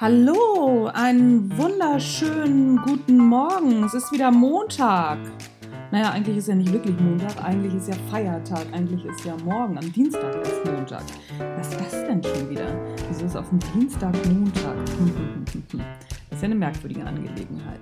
Hallo, einen wunderschönen guten Morgen. Es ist wieder Montag. Naja, eigentlich ist ja nicht wirklich Montag, eigentlich ist ja Feiertag, eigentlich ist ja morgen, am Dienstag erst Montag. Was ist das denn schon wieder? Wieso ist auf dem Dienstag Montag? Das ist ja eine merkwürdige Angelegenheit.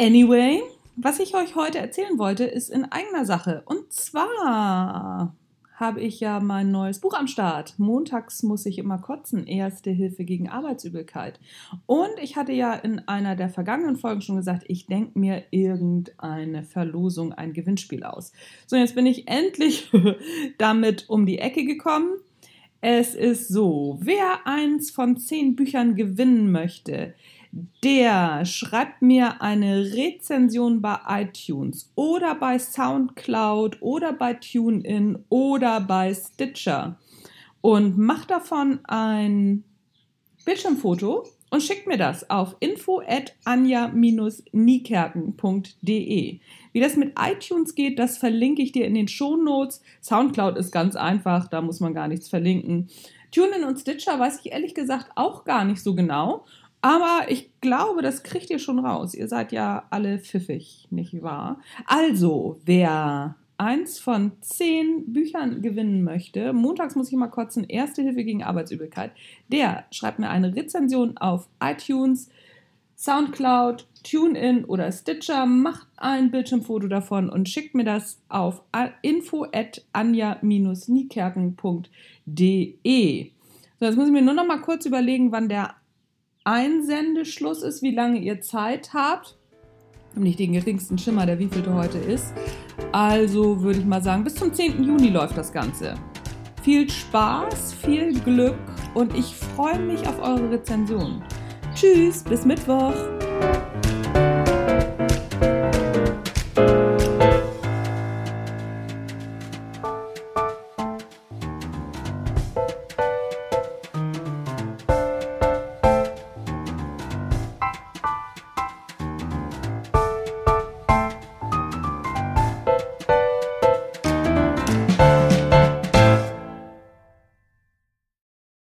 Anyway, was ich euch heute erzählen wollte, ist in eigener Sache. Und zwar habe ich ja mein neues Buch am Start. Montags muss ich immer kotzen. Erste Hilfe gegen Arbeitsübelkeit. Und ich hatte ja in einer der vergangenen Folgen schon gesagt, ich denke mir irgendeine Verlosung, ein Gewinnspiel aus. So, jetzt bin ich endlich damit um die Ecke gekommen. Es ist so, wer eins von zehn Büchern gewinnen möchte, der schreibt mir eine Rezension bei iTunes oder bei SoundCloud oder bei TuneIn oder bei Stitcher und macht davon ein Bildschirmfoto und schickt mir das auf info at anja-niekerken.de. Wie das mit iTunes geht, das verlinke ich dir in den Shownotes. Soundcloud ist ganz einfach, da muss man gar nichts verlinken. TuneIn und Stitcher weiß ich ehrlich gesagt auch gar nicht so genau. Aber ich glaube, das kriegt ihr schon raus. Ihr seid ja alle pfiffig, nicht wahr? Also, wer eins von zehn Büchern gewinnen möchte, montags muss ich mal kotzen, Erste Hilfe gegen Arbeitsübelkeit, der schreibt mir eine Rezension auf iTunes, Soundcloud, TuneIn oder Stitcher, macht ein Bildschirmfoto davon und schickt mir das auf info at anja-niekerken.de. So, jetzt muss ich mir nur noch mal kurz überlegen, wann der Einsendeschluss ist, wie lange ihr Zeit habt. Ich habe nicht den geringsten Schimmer, der wievielte heute ist. Also würde ich mal sagen, bis zum 10. Juni läuft das Ganze. Viel Spaß, viel Glück und ich freue mich auf eure Rezension. Tschüss, bis Mittwoch.